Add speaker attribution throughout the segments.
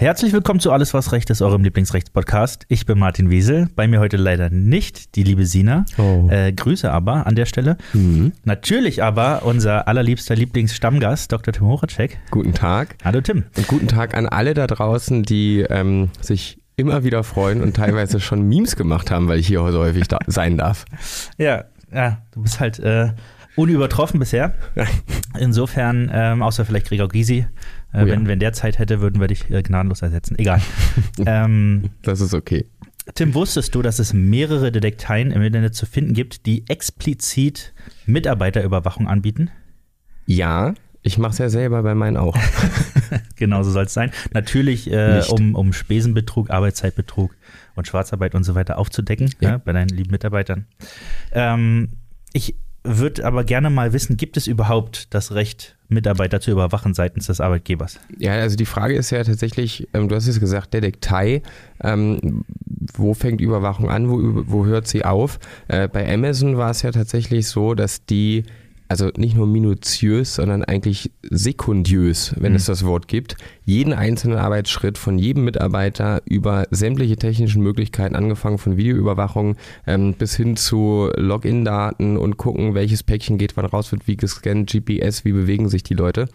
Speaker 1: Herzlich willkommen zu Alles, was Recht ist, eurem Lieblingsrechtspodcast. Ich bin Martin Wiesel. Bei mir heute leider nicht die liebe Sina.
Speaker 2: Oh.
Speaker 1: Äh, Grüße aber an der Stelle.
Speaker 2: Mhm.
Speaker 1: Natürlich aber unser allerliebster Lieblingsstammgast, Dr. Tim Horacek.
Speaker 2: Guten Tag.
Speaker 1: Hallo Tim.
Speaker 2: Und guten Tag an alle da draußen, die ähm, sich immer wieder freuen und teilweise schon Memes gemacht haben, weil ich hier so häufig da sein darf.
Speaker 1: Ja, ja, du bist halt äh, unübertroffen bisher. Insofern, ähm, außer vielleicht Gregor Gysi. Äh,
Speaker 2: Oh ja.
Speaker 1: wenn, wenn der Zeit hätte, würden wir dich äh, gnadenlos ersetzen. Egal. ähm,
Speaker 2: Das ist okay.
Speaker 1: Tim, wusstest du, dass es mehrere Detekteien im Internet zu finden gibt, die explizit Mitarbeiterüberwachung anbieten?
Speaker 2: Ja, ich mache es ja selber bei meinen auch.
Speaker 1: Genau so soll es sein. Natürlich, äh, um, um Spesenbetrug, Arbeitszeitbetrug und Schwarzarbeit und so weiter aufzudecken
Speaker 2: Ja.
Speaker 1: ja. bei deinen lieben Mitarbeitern. Ähm, ich würde aber gerne mal wissen, gibt es überhaupt das Recht, Mitarbeiter zu überwachen seitens des Arbeitgebers?
Speaker 2: Ja, also die Frage ist ja tatsächlich, ähm, du hast es gesagt, Detektei, ähm, wo fängt Überwachung an, wo, wo hört sie auf? Äh, bei Amazon war es ja tatsächlich so, dass die, also nicht nur minutiös, sondern eigentlich sekundiös, wenn
Speaker 1: Mhm.
Speaker 2: es das Wort gibt, jeden einzelnen Arbeitsschritt von jedem Mitarbeiter über sämtliche technischen Möglichkeiten, angefangen von Videoüberwachung ähm, bis hin zu Login-Daten und gucken, welches Päckchen geht wann raus, wird wie gescannt, GPS, wie bewegen sich die Leute.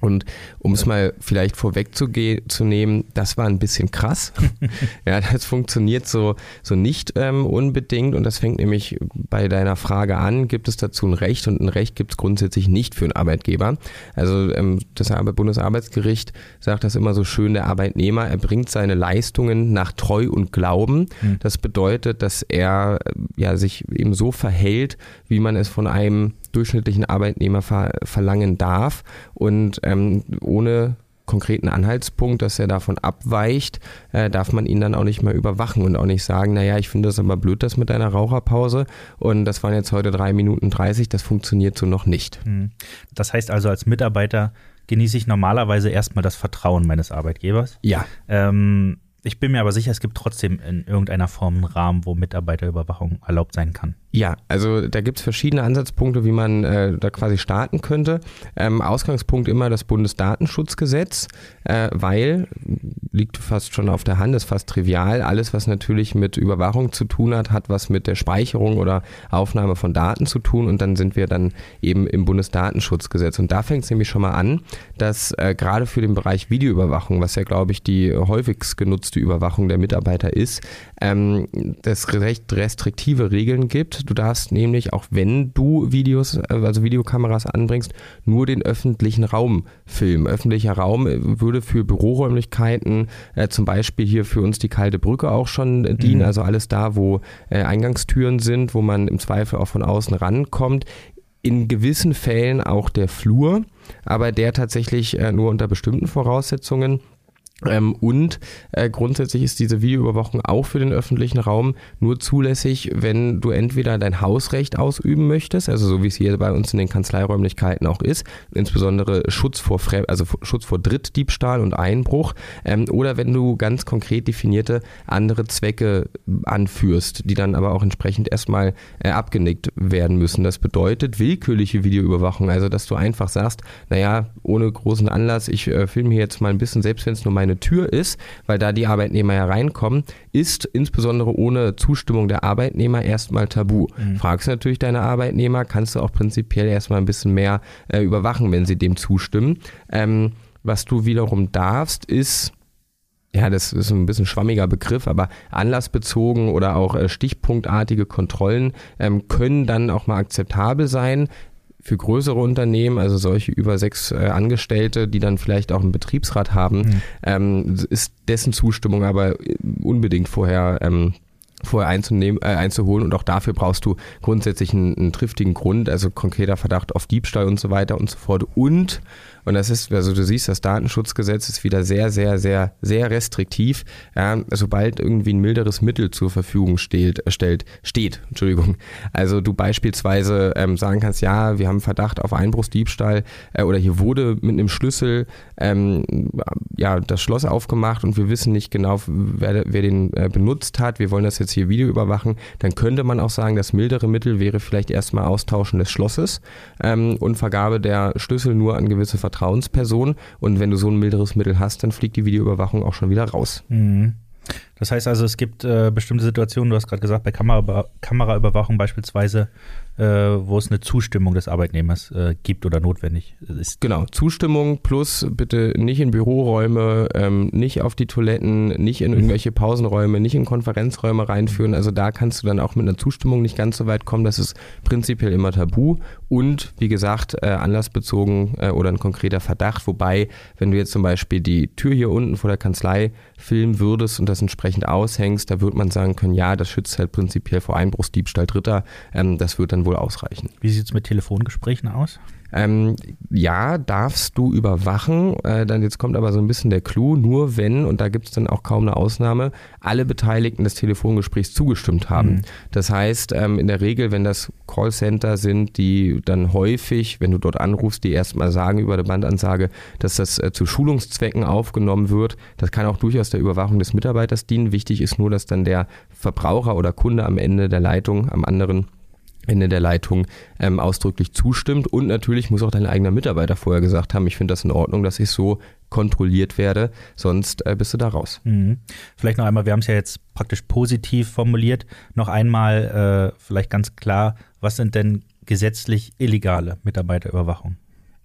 Speaker 2: Und um es mal vielleicht vorwegzunehmen, das war ein bisschen krass. ja, das funktioniert so, so nicht ähm, unbedingt und das fängt nämlich bei deiner Frage an, gibt es dazu ein Recht und ein Recht gibt es grundsätzlich nicht für einen Arbeitgeber. Also ähm, das Arbe- Bundesarbeitsgericht sagt das immer so schön, der Arbeitnehmer erbringt seine Leistungen nach Treu und Glauben.
Speaker 1: Mhm.
Speaker 2: Das bedeutet, dass er äh, ja, sich eben so verhält, wie man es von einem durchschnittlichen Arbeitnehmer ver verlangen darf und ähm, ohne konkreten Anhaltspunkt, dass er davon abweicht, äh, darf man ihn dann auch nicht mehr überwachen und auch nicht sagen, naja, ich finde das aber blöd, das mit deiner Raucherpause und das waren jetzt heute drei Minuten 30, das funktioniert so noch nicht.
Speaker 1: Hm. Das heißt also, als Mitarbeiter genieße ich normalerweise erstmal das Vertrauen meines Arbeitgebers.
Speaker 2: Ja,
Speaker 1: Ähm, ich bin mir aber sicher, es gibt trotzdem in irgendeiner Form einen Rahmen, wo Mitarbeiterüberwachung erlaubt sein kann.
Speaker 2: Ja, also da gibt's verschiedene Ansatzpunkte, wie man äh, da quasi starten könnte. Ähm, Ausgangspunkt immer das Bundesdatenschutzgesetz, äh, weil, liegt fast schon auf der Hand, ist fast trivial, alles, was natürlich mit Überwachung zu tun hat, hat was mit der Speicherung oder Aufnahme von Daten zu tun und dann sind wir dann eben im Bundesdatenschutzgesetz. Und da fängt es nämlich schon mal an, dass äh, gerade für den Bereich Videoüberwachung, was ja, glaube ich, die häufigst genutzte Überwachung der Mitarbeiter ist, ähm, das recht restriktive Regeln gibt. Du darfst nämlich, auch wenn du Videos, also Videokameras anbringst, nur den öffentlichen Raum filmen. Öffentlicher Raum äh, würde für Büroräumlichkeiten, äh, zum Beispiel hier für uns die kalte Brücke auch schon äh, dienen,
Speaker 1: Mhm.
Speaker 2: also alles da, wo äh, Eingangstüren sind, wo man im Zweifel auch von außen rankommt. In gewissen Fällen auch der Flur, aber der tatsächlich äh, nur unter bestimmten Voraussetzungen. Ähm, und äh, grundsätzlich ist diese Videoüberwachung auch für den öffentlichen Raum nur zulässig, wenn du entweder dein Hausrecht ausüben möchtest, also so wie es hier bei uns in den Kanzleiräumlichkeiten auch ist, insbesondere Schutz vor, Fre also Schutz vor Drittdiebstahl und Einbruch, ähm, oder wenn du ganz konkret definierte andere Zwecke anführst, die dann aber auch entsprechend erstmal äh, abgenickt werden müssen. Das bedeutet willkürliche Videoüberwachung, also dass du einfach sagst, naja, ohne großen Anlass, ich äh, filme hier jetzt mal ein bisschen, selbst wenn es nur meine Tür ist, weil da die Arbeitnehmer ja reinkommen, ist insbesondere ohne Zustimmung der Arbeitnehmer erstmal tabu.
Speaker 1: Mhm.
Speaker 2: Fragst natürlich deine Arbeitnehmer, kannst du auch prinzipiell erstmal ein bisschen mehr äh, überwachen, wenn sie dem zustimmen. Ähm, was du wiederum darfst, ist ja, das ist ein bisschen schwammiger Begriff, aber anlassbezogen oder auch äh, stichpunktartige Kontrollen ähm, können dann auch mal akzeptabel sein. Für größere Unternehmen, also solche über sechs äh, Angestellte, die dann vielleicht auch einen Betriebsrat haben,
Speaker 1: Mhm.
Speaker 2: ähm, ist dessen Zustimmung aber äh, unbedingt vorher ähm, vorher einzunehmen, äh, einzuholen und auch dafür brauchst du grundsätzlich einen, einen triftigen Grund, also konkreter Verdacht auf Diebstahl und so weiter und so fort und Und das ist, also du siehst, das Datenschutzgesetz ist wieder sehr, sehr, sehr, sehr restriktiv. Ja, sobald irgendwie ein milderes Mittel zur Verfügung steht, stellt, steht, Entschuldigung. Also du beispielsweise ähm, sagen kannst, ja, wir haben Verdacht auf Einbruchsdiebstahl äh, oder hier wurde mit einem Schlüssel ähm, ja, das Schloss aufgemacht und wir wissen nicht genau, wer, wer den äh, benutzt hat. Wir wollen das jetzt hier Video überwachen. Dann könnte man auch sagen, das mildere Mittel wäre vielleicht erstmal Austauschen des Schlosses ähm, und Vergabe der Schlüssel nur an gewisse Vertrauenspersonen. Und wenn du so ein milderes Mittel hast, dann fliegt die Videoüberwachung auch schon wieder raus.
Speaker 1: Mhm. Das heißt also, es gibt äh, bestimmte Situationen, du hast gerade gesagt, bei Kamera Kameraüberwachung beispielsweise, äh, wo es eine Zustimmung des Arbeitnehmers äh, gibt oder notwendig ist.
Speaker 2: Genau, Zustimmung plus bitte nicht in Büroräume, ähm, nicht auf die Toiletten, nicht in irgendwelche Pausenräume, nicht in Konferenzräume reinführen. Also da kannst du dann auch mit einer Zustimmung nicht ganz so weit kommen. Das ist prinzipiell immer tabu. Und wie gesagt, äh, anlassbezogen äh, oder ein konkreter Verdacht. Wobei, wenn du jetzt zum Beispiel die Tür hier unten vor der Kanzlei filmen würdest und das entsprechend aushängst, da würde man sagen können, ja, das schützt halt prinzipiell vor Einbruchsdiebstahl Dritter. Ähm, das wird dann wohl ausreichen.
Speaker 1: Wie sieht es mit Telefongesprächen aus?
Speaker 2: Ähm, ja, darfst du überwachen. Äh, dann jetzt kommt aber so ein bisschen der Clou, nur wenn, und da gibt es dann auch kaum eine Ausnahme, alle Beteiligten des Telefongesprächs zugestimmt haben. Mhm. Das heißt, ähm, in der Regel, wenn das Callcenter sind, die dann häufig, wenn du dort anrufst, die erstmal sagen über eine Bandansage, dass das äh, zu Schulungszwecken aufgenommen wird. Das kann auch durchaus der Überwachung des Mitarbeiters dienen. Wichtig ist nur, dass dann der Verbraucher oder Kunde am Ende der Leitung, am anderen Ende der Leitung ähm, ausdrücklich zustimmt. Und natürlich muss auch dein eigener Mitarbeiter vorher gesagt haben, ich finde das in Ordnung, dass ich so kontrolliert werde, sonst äh, bist du da raus.
Speaker 1: Mhm. Vielleicht noch einmal, wir haben es ja jetzt praktisch positiv formuliert, noch einmal äh, vielleicht ganz klar, was sind denn gesetzlich illegale Mitarbeiterüberwachung?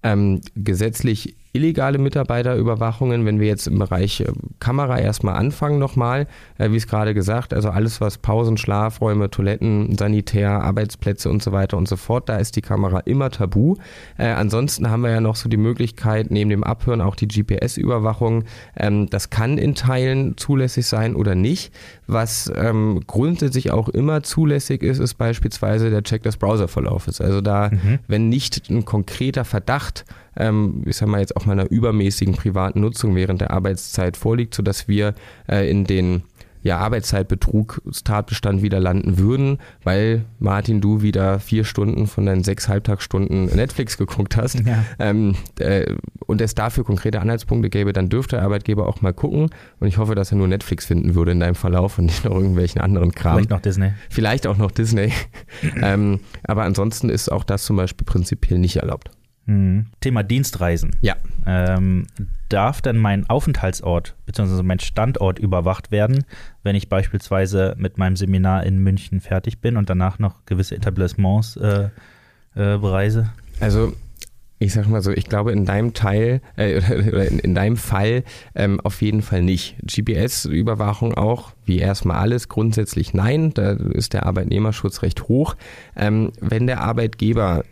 Speaker 2: Ähm, gesetzlich illegale Mitarbeiterüberwachungen, wenn wir jetzt im Bereich äh, Kamera erstmal anfangen nochmal, äh, wie es gerade gesagt, also alles was Pausen, Schlafräume, Toiletten, Sanitär, Arbeitsplätze und so weiter und so fort, da ist die Kamera immer tabu. Äh, ansonsten haben wir ja noch so die Möglichkeit, neben dem Abhören auch die GPS-Überwachung. Ähm, das kann in Teilen zulässig sein oder nicht. Was ähm, grundsätzlich auch immer zulässig ist, ist beispielsweise der Check des Browserverlaufes. Also da, mhm. wenn nicht ein konkreter Verdacht ähm, ich sag mal jetzt auch mal einer übermäßigen privaten Nutzung während der Arbeitszeit vorliegt, sodass wir äh, in den ja, Arbeitszeitbetrugstatbestand wieder landen würden, weil Martin, du wieder vier Stunden von deinen sechs Halbtagsstunden Netflix geguckt hast ja. ähm, äh, und es dafür konkrete Anhaltspunkte gäbe, dann dürfte der Arbeitgeber auch mal gucken und ich hoffe, dass er nur Netflix finden würde in deinem Verlauf und nicht noch irgendwelchen anderen Kram.
Speaker 1: Vielleicht noch Disney.
Speaker 2: Vielleicht auch noch Disney. ähm, aber ansonsten ist auch das zum Beispiel prinzipiell nicht erlaubt.
Speaker 1: Mhm. Thema Dienstreisen.
Speaker 2: Ja.
Speaker 1: Ähm, darf denn mein Aufenthaltsort bzw. mein Standort überwacht werden, wenn ich beispielsweise mit meinem Seminar in München fertig bin und danach noch gewisse Etablissements äh, äh, bereise?
Speaker 2: Also ich sag mal so, ich glaube in deinem Teil äh, oder in, in, deinem Fall ähm, auf jeden Fall nicht. GPS-Überwachung auch, wie erstmal alles, grundsätzlich nein. Da ist der Arbeitnehmerschutz recht hoch. Ähm, wenn der Arbeitgeber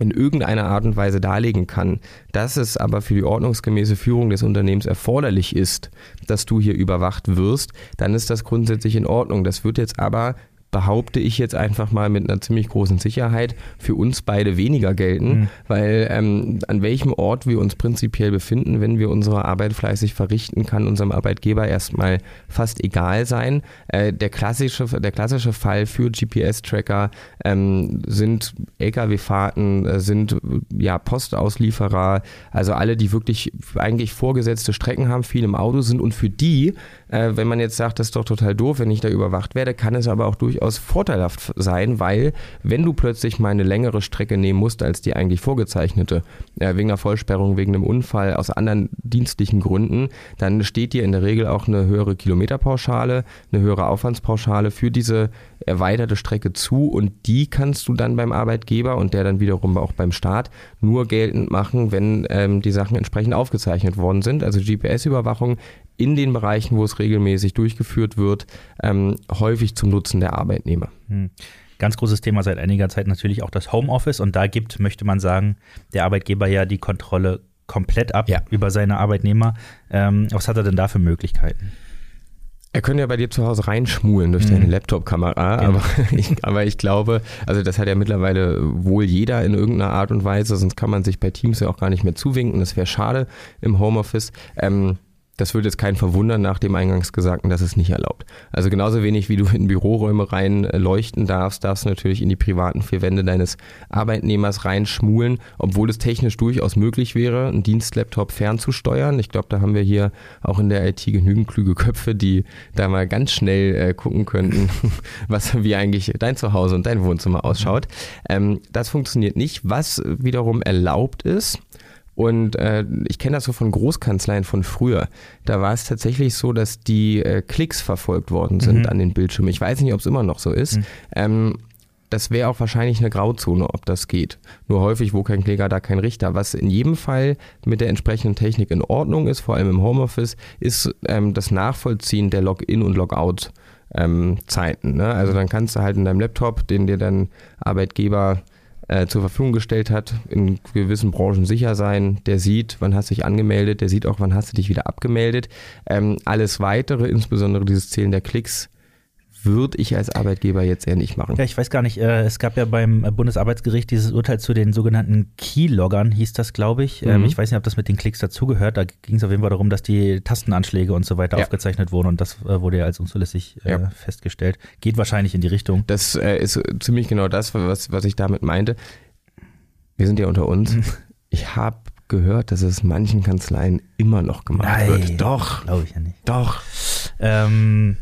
Speaker 2: in irgendeiner Art und Weise darlegen kann, dass es aber für die ordnungsgemäße Führung des Unternehmens erforderlich ist, dass du hier überwacht wirst, dann ist das grundsätzlich in Ordnung. Das wird jetzt aber behaupte ich jetzt einfach mal mit einer ziemlich großen Sicherheit, für uns beide weniger gelten, mhm. weil ähm, an welchem Ort wir uns prinzipiell befinden, wenn wir unsere Arbeit fleißig verrichten, kann unserem Arbeitgeber erstmal fast egal sein. Äh, der, klassische, der klassische Fall für GPS-Tracker ähm, sind Lkw-Fahrten, äh, sind ja Postauslieferer, also alle, die wirklich eigentlich vorgesetzte Strecken haben, viel im Auto sind und für die, äh, wenn man jetzt sagt, das ist doch total doof, wenn ich da überwacht werde, kann es aber auch durchaus vorteilhaft sein, weil wenn du plötzlich mal eine längere Strecke nehmen musst als die eigentlich vorgezeichnete, äh, wegen einer Vollsperrung, wegen einem Unfall, aus anderen dienstlichen Gründen, dann steht dir in der Regel auch eine höhere Kilometerpauschale, eine höhere Aufwandspauschale für diese erweiterte Strecke zu und die kannst du dann beim Arbeitgeber und der dann wiederum auch beim Staat nur geltend machen, wenn ähm, die Sachen entsprechend aufgezeichnet worden sind. Also GPS-Überwachung in den Bereichen, wo es regelmäßig durchgeführt wird, ähm, häufig zum Nutzen der Arbeitnehmer. Hm.
Speaker 1: Ganz großes Thema seit einiger Zeit natürlich auch das Homeoffice und da gibt, möchte man sagen, der Arbeitgeber ja die Kontrolle komplett ab ja. über seine Arbeitnehmer. Ähm, was hat er denn da für Möglichkeiten?
Speaker 2: Er könnte ja bei dir zu Hause reinschmulen durch deine
Speaker 1: Mhm.
Speaker 2: Laptop-Kamera,
Speaker 1: Genau.
Speaker 2: aber, ich, aber ich glaube, also das hat ja mittlerweile wohl jeder in irgendeiner Art und Weise, sonst kann man sich bei Teams ja auch gar nicht mehr zuwinken. Das wäre schade im Homeoffice. Ähm, das würde jetzt keinen verwundern nach dem eingangs Gesagten, dass es nicht erlaubt. Also genauso wenig wie du in Büroräume rein äh, leuchten darfst, darfst du natürlich in die privaten vier Wände deines Arbeitnehmers reinschmulen, obwohl es technisch durchaus möglich wäre, einen Dienstlaptop fernzusteuern. Ich glaube, da haben wir hier auch in der IT genügend klüge Köpfe, die da mal ganz schnell äh, gucken könnten, was wie eigentlich dein Zuhause und dein Wohnzimmer ausschaut. Ähm, das funktioniert nicht. Was wiederum erlaubt ist, und äh, ich kenne das so von Großkanzleien von früher. Da war es tatsächlich so, dass die äh, Klicks verfolgt worden sind
Speaker 1: Mhm.
Speaker 2: an den Bildschirmen. Ich weiß nicht, ob es immer noch so ist.
Speaker 1: Mhm.
Speaker 2: Ähm, das wäre auch wahrscheinlich eine Grauzone, ob das geht. Nur häufig, wo kein Kläger, da kein Richter. Was in jedem Fall mit der entsprechenden Technik in Ordnung ist, vor allem im Homeoffice, ist ähm, das Nachvollziehen der Login- und Logout. Ähm, Zeiten. Ne? Also dann kannst du halt in deinem Laptop, den dir dein Arbeitgeber äh, zur Verfügung gestellt hat, in gewissen Branchen sicher sein. Der sieht, wann hast du dich angemeldet, der sieht auch, wann hast du dich wieder abgemeldet. Ähm, alles weitere, insbesondere dieses Zählen der Klicks, würde ich als Arbeitgeber jetzt eher nicht machen.
Speaker 1: Ja, ich weiß gar nicht, äh, es gab ja beim äh, Bundesarbeitsgericht dieses Urteil zu den sogenannten Keyloggern, hieß das, glaube ich. Ähm,
Speaker 2: Mhm.
Speaker 1: ich weiß nicht, ob das mit den Klicks dazugehört. Da ging es auf jeden Fall darum, dass die Tastenanschläge und so weiter
Speaker 2: Ja.
Speaker 1: aufgezeichnet wurden und das äh, wurde ja als unzulässig äh,
Speaker 2: Ja.
Speaker 1: festgestellt. Geht wahrscheinlich in die Richtung.
Speaker 2: Das äh, ist ziemlich genau das, was, was ich damit meinte. Wir sind ja unter uns.
Speaker 1: Mhm.
Speaker 2: Ich habe gehört, dass es manchen Kanzleien immer noch gemacht
Speaker 1: Nein.
Speaker 2: wird. Doch,
Speaker 1: Glaube ich ja nicht.
Speaker 2: doch.
Speaker 1: Ähm,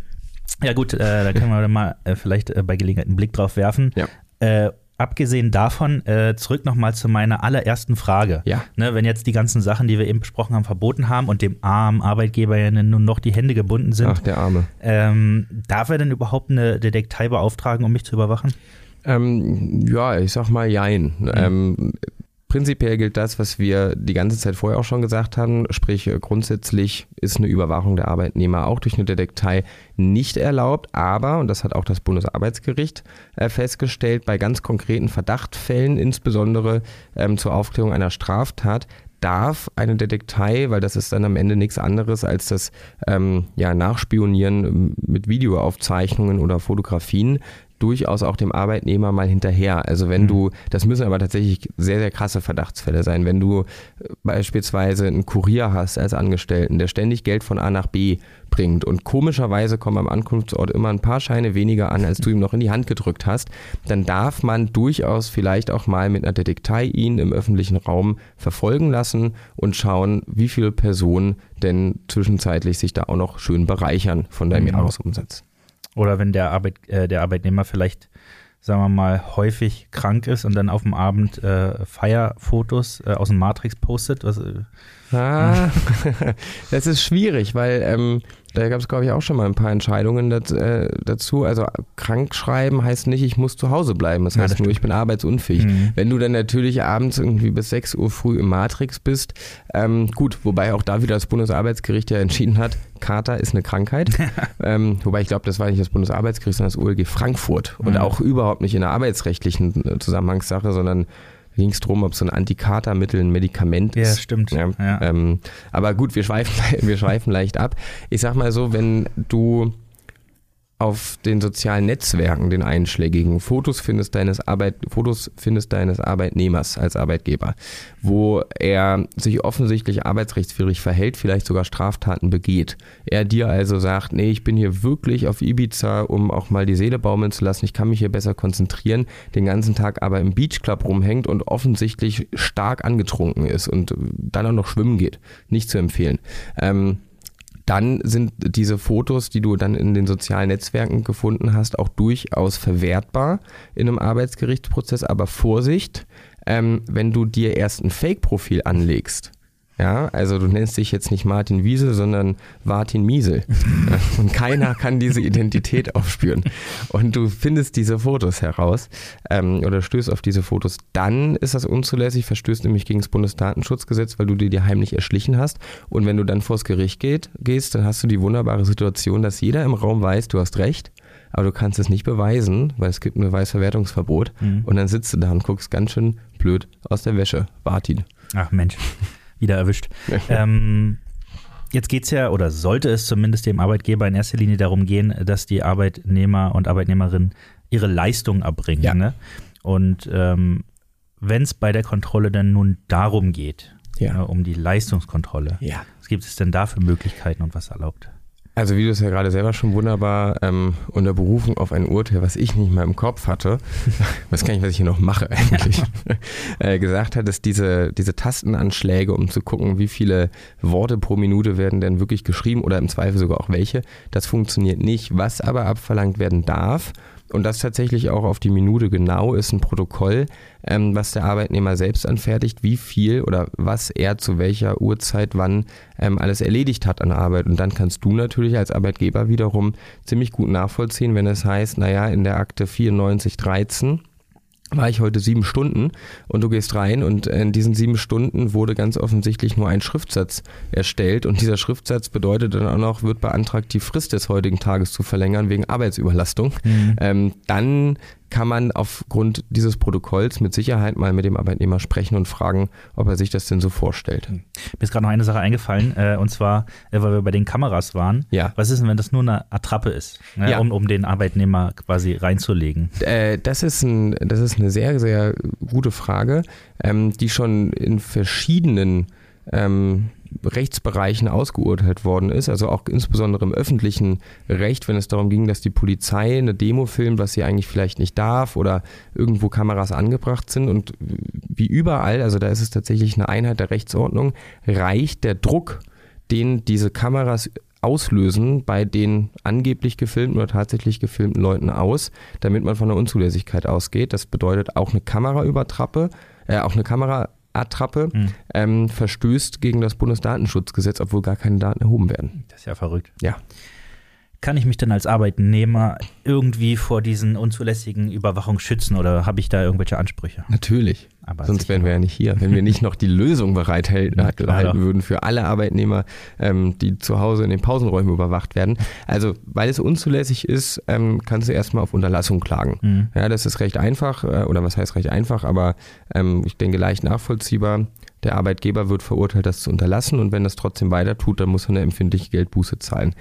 Speaker 1: ja gut, äh, da können wir dann mal äh, vielleicht äh, bei Gelegenheit einen Blick drauf werfen.
Speaker 2: Ja.
Speaker 1: Äh, abgesehen davon, äh, zurück nochmal zu meiner allerersten Frage.
Speaker 2: Ja.
Speaker 1: Ne, wenn jetzt die ganzen Sachen, die wir eben besprochen haben, verboten haben und dem armen Arbeitgeber ja nun noch die Hände gebunden sind,
Speaker 2: Ach, der Arme.
Speaker 1: ähm, darf er denn überhaupt eine Detektei beauftragen, um mich zu überwachen?
Speaker 2: Ähm, ja, ich sag mal Jein.
Speaker 1: Mhm.
Speaker 2: Ähm, prinzipiell gilt das, was wir die ganze Zeit vorher auch schon gesagt haben, sprich äh, grundsätzlich ist eine Überwachung der Arbeitnehmer auch durch eine Detektei nicht erlaubt, aber, und das hat auch das Bundesarbeitsgericht äh, festgestellt, bei ganz konkreten Verdachtfällen, insbesondere ähm, zur Aufklärung einer Straftat, darf eine Detektei, weil das ist dann am Ende nichts anderes als das ähm, ja, Nachspionieren ähm, mit Videoaufzeichnungen oder Fotografien, durchaus auch dem Arbeitnehmer mal hinterher. Also wenn
Speaker 1: Mhm.
Speaker 2: du, das müssen aber tatsächlich sehr, sehr krasse Verdachtsfälle sein, wenn du äh, beispielsweise einen Kurier hast als Angestellten, der ständig Geld von A nach B bringt und komischerweise kommen am Ankunftsort immer ein paar Scheine weniger an, als du ihm noch in die Hand gedrückt hast, dann darf man durchaus vielleicht auch mal mit einer Detektei ihn im öffentlichen Raum verfolgen lassen und schauen, wie viele Personen denn zwischenzeitlich sich da auch noch schön bereichern von deinem
Speaker 1: Genau.
Speaker 2: Jahresumsatz.
Speaker 1: Oder wenn der, Arbeit, äh, der Arbeitnehmer vielleicht, sagen wir mal, häufig krank ist und dann auf dem Abend äh, Feierfotos äh, aus dem Matrix postet. Was, äh,
Speaker 2: Ah, das ist schwierig, weil ähm, da gab es, glaube ich, auch schon mal ein paar Entscheidungen dat, äh, dazu. Also krank schreiben heißt nicht, ich muss zu Hause bleiben. Das
Speaker 1: Ja,
Speaker 2: heißt
Speaker 1: das
Speaker 2: nur, ich bin arbeitsunfähig.
Speaker 1: Mhm.
Speaker 2: Wenn du dann natürlich abends irgendwie bis 6 Uhr früh im Matrix bist, ähm, gut, wobei auch da wieder das Bundesarbeitsgericht ja entschieden hat, Kater ist eine Krankheit. ähm, wobei ich glaube, das war nicht das Bundesarbeitsgericht, sondern das OLG Frankfurt. Und
Speaker 1: Mhm.
Speaker 2: auch überhaupt nicht in der arbeitsrechtlichen äh, Zusammenhangssache, sondern ging es darum, ob so ein Antikatermittel ein Medikament
Speaker 1: ja,
Speaker 2: ist.
Speaker 1: stimmt.
Speaker 2: Ja,
Speaker 1: Ja.
Speaker 2: Ähm, aber gut, wir schweifen, wir schweifen leicht ab. Ich sag mal so, wenn du auf den sozialen Netzwerken, den einschlägigen, Fotos findest deines Arbeit, Fotos findest deines Arbeitnehmers als Arbeitgeber, wo er sich offensichtlich arbeitsrechtswidrig verhält, vielleicht sogar Straftaten begeht. Er dir also sagt, nee, ich bin hier wirklich auf Ibiza, um auch mal die Seele baumeln zu lassen, ich kann mich hier besser konzentrieren, den ganzen Tag aber im Beachclub rumhängt und offensichtlich stark angetrunken ist und dann auch noch schwimmen geht. Nicht zu empfehlen. Ähm, dann sind diese Fotos, die du dann in den sozialen Netzwerken gefunden hast, auch durchaus verwertbar in einem Arbeitsgerichtsprozess. Aber Vorsicht, ähm, wenn du dir erst ein Fake-Profil anlegst, ja, also du nennst dich jetzt nicht Martin Wiesel, sondern Martin Miesel. Und keiner kann diese Identität aufspüren. Und du findest diese Fotos heraus ähm, oder stößt auf diese Fotos, dann ist das unzulässig, verstößt nämlich gegen das Bundesdatenschutzgesetz, weil du dir die heimlich erschlichen hast. Und wenn du dann vors Gericht geht, gehst, dann hast du die wunderbare Situation, dass jeder im Raum weiß, du hast recht, aber du kannst es nicht beweisen, weil es gibt ein Beweisverwertungsverbot.
Speaker 1: Mhm.
Speaker 2: Und dann sitzt du da und guckst ganz schön blöd aus der Wäsche. Martin.
Speaker 1: Ach Mensch, wieder erwischt. ähm, Jetzt geht es ja, oder sollte es zumindest dem Arbeitgeber in erster Linie darum gehen, dass die Arbeitnehmer und Arbeitnehmerinnen ihre Leistung erbringen.
Speaker 2: Ja.
Speaker 1: Ne? Und ähm, wenn es bei der Kontrolle dann nun darum geht,
Speaker 2: Ja.
Speaker 1: ne, um die Leistungskontrolle,
Speaker 2: Ja.
Speaker 1: was gibt es denn da für Möglichkeiten und was erlaubt?
Speaker 2: Also wie du es ja gerade selber schon wunderbar ähm, unter Berufung auf ein Urteil, was ich nicht mal im Kopf hatte, weiß gar nicht, was ich hier noch mache eigentlich, äh, gesagt hat, dass diese, diese Tastenanschläge, um zu gucken, wie viele Worte pro Minute werden denn wirklich geschrieben oder im Zweifel sogar auch welche, das funktioniert nicht. Was aber abverlangt werden darf, und das tatsächlich auch auf die Minute genau ist ein Protokoll, ähm, was der Arbeitnehmer selbst anfertigt, wie viel oder was er zu welcher Uhrzeit wann ähm, alles erledigt hat an Arbeit. Und dann kannst du natürlich als Arbeitgeber wiederum ziemlich gut nachvollziehen, wenn es heißt, naja, in der Akte 9413 war ich heute sieben Stunden und du gehst rein und in diesen sieben Stunden wurde ganz offensichtlich nur ein Schriftsatz erstellt und dieser Schriftsatz bedeutet dann auch noch, wird beantragt, die Frist des heutigen Tages zu verlängern wegen Arbeitsüberlastung. Ähm, dann kann man aufgrund dieses Protokolls mit Sicherheit mal mit dem Arbeitnehmer sprechen und fragen, ob er sich das denn so vorstellt.
Speaker 1: Mir ist gerade noch eine Sache eingefallen, äh, und zwar, äh, weil wir bei den Kameras waren.
Speaker 2: Ja.
Speaker 1: Was ist denn, wenn das nur eine Attrappe ist, ne,
Speaker 2: Ja.
Speaker 1: um, um den Arbeitnehmer quasi reinzulegen?
Speaker 2: Äh, das, ist ein, das ist eine sehr, sehr gute Frage, ähm, die schon in verschiedenen ähm, Rechtsbereichen ausgeurteilt worden ist, also auch insbesondere im öffentlichen Recht, wenn es darum ging, dass die Polizei eine Demo filmt, was sie eigentlich vielleicht nicht darf oder irgendwo Kameras angebracht sind und wie überall, also da ist es tatsächlich eine Einheit der Rechtsordnung, reicht der Druck, den diese Kameras auslösen bei den angeblich gefilmten oder tatsächlich gefilmten Leuten aus, damit man von der Unzulässigkeit ausgeht. Das bedeutet auch eine Kameraübertrappe, äh, auch eine Kameraattrappe
Speaker 1: Hm.
Speaker 2: ähm, verstößt gegen das Bundesdatenschutzgesetz, obwohl gar keine Daten erhoben werden.
Speaker 1: Das ist ja verrückt.
Speaker 2: Ja.
Speaker 1: Kann ich mich denn als Arbeitnehmer irgendwie vor diesen unzulässigen Überwachungen schützen oder habe ich da irgendwelche Ansprüche?
Speaker 2: Natürlich.
Speaker 1: Aber
Speaker 2: Sonst wären wir ja nicht hier, wenn wir nicht noch die Lösung bereithalten
Speaker 1: doch.
Speaker 2: würden für alle Arbeitnehmer, ähm, die zu Hause in den Pausenräumen überwacht werden. Also, weil es unzulässig ist, ähm, kannst du erstmal auf Unterlassung klagen.
Speaker 1: Mhm.
Speaker 2: Ja, das ist recht einfach, äh, oder was heißt recht einfach, aber ähm, ich denke leicht nachvollziehbar. Der Arbeitgeber wird verurteilt, das zu unterlassen und wenn das trotzdem weiter tut, dann muss er eine empfindliche Geldbuße zahlen.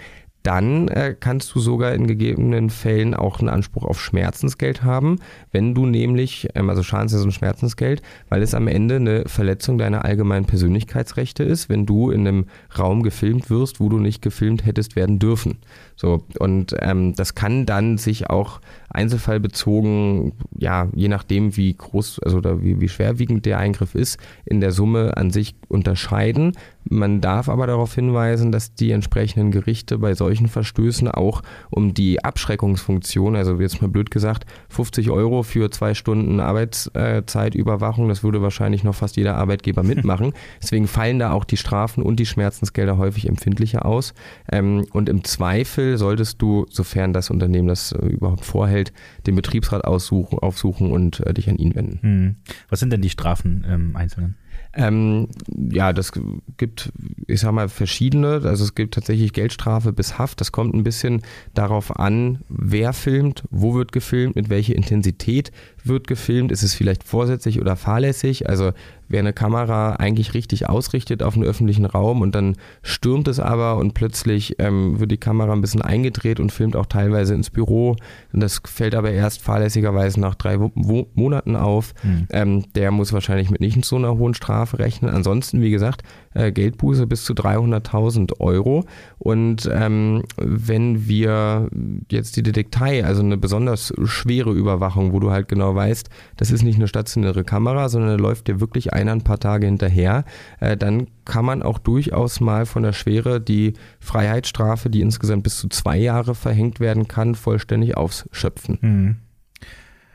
Speaker 2: Dann äh, kannst du sogar in gegebenen Fällen auch einen Anspruch auf Schmerzensgeld haben, wenn du nämlich, ähm, also Schadensersatz und Schmerzensgeld, weil es am Ende eine Verletzung deiner allgemeinen Persönlichkeitsrechte ist, wenn du in einem Raum gefilmt wirst, wo du nicht gefilmt hättest werden dürfen. So, und ähm, das kann dann sich auch einzelfallbezogen, ja, je nachdem, wie groß, also oder wie, wie schwerwiegend der Eingriff ist, in der Summe an sich unterscheiden. Man darf aber darauf hinweisen, dass die entsprechenden Gerichte bei solchen Verstößen auch um die Abschreckungsfunktion, also jetzt mal blöd gesagt, 50 Euro für zwei Stunden Arbeitszeitüberwachung, das würde wahrscheinlich noch fast jeder Arbeitgeber mitmachen. Deswegen fallen da auch die Strafen und die Schmerzensgelder häufig empfindlicher aus. Ähm, und im Zweifel solltest du, sofern das Unternehmen das äh, überhaupt vorhält, den Betriebsrat aussuchen, aufsuchen und äh, dich an ihn wenden.
Speaker 1: Hm. Was sind denn die Strafen im Einzelnen?
Speaker 2: Ähm, ja, das gibt, ich sag mal, verschiedene. Also es gibt tatsächlich Geldstrafe bis Haft. Das kommt ein bisschen darauf an, wer filmt, wo wird gefilmt, mit welcher Intensität wird gefilmt. Ist es vielleicht vorsätzlich oder fahrlässig? Also wer eine Kamera eigentlich richtig ausrichtet auf einen öffentlichen Raum und dann stürmt es aber und plötzlich ähm, wird die Kamera ein bisschen eingedreht und filmt auch teilweise ins Büro. Und das fällt aber erst fahrlässigerweise nach drei Wo Wo Monaten auf.
Speaker 1: Hm.
Speaker 2: Ähm, der muss wahrscheinlich mit nicht so einer hohen Strafe rechnen. Ansonsten, wie gesagt, äh, Geldbuße bis zu 300.000 Euro. Und ähm, wenn wir jetzt die Detektei, also eine besonders schwere Überwachung, wo du halt genau weißt, das ist nicht eine stationäre Kamera, sondern da läuft dir wirklich einer ein paar Tage hinterher, äh, dann kann man auch durchaus mal von der Schwere die Freiheitsstrafe, die insgesamt bis zu zwei Jahre verhängt werden kann, vollständig ausschöpfen.
Speaker 1: Hm.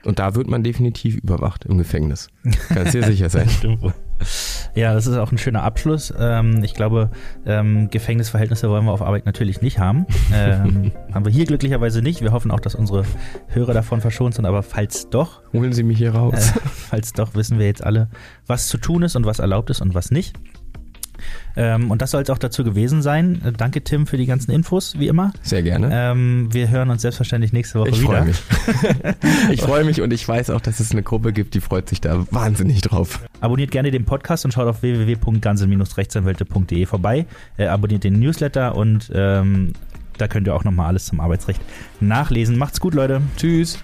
Speaker 2: Und da wird man definitiv überwacht im Gefängnis. Kannst dir sicher sein.
Speaker 1: Stimmt wohl. Ja, das ist auch ein schöner Abschluss. Ähm, ich glaube, ähm, Gefängnisverhältnisse wollen wir auf Arbeit natürlich nicht haben. Ähm, haben wir hier glücklicherweise nicht. Wir hoffen auch, dass unsere Hörer davon verschont sind. Aber falls doch,
Speaker 2: Holen Sie mich hier raus.
Speaker 1: äh, falls doch, wissen wir jetzt alle, was zu tun ist und was erlaubt ist und was nicht. Ähm, und das soll es auch dazu gewesen sein. Äh, danke, Tim, für die ganzen Infos, wie immer.
Speaker 2: Sehr gerne.
Speaker 1: Ähm, wir hören uns selbstverständlich nächste Woche
Speaker 2: ich
Speaker 1: wieder.
Speaker 2: freue mich. ich freue mich und ich weiß auch, dass es eine Gruppe gibt, die freut sich da wahnsinnig drauf.
Speaker 1: Abonniert gerne den Podcast und schaut auf www.ganze-rechtsanwälte.de vorbei. Äh, abonniert den Newsletter und ähm, da könnt ihr auch nochmal alles zum Arbeitsrecht nachlesen. Macht's gut, Leute.
Speaker 2: Tschüss.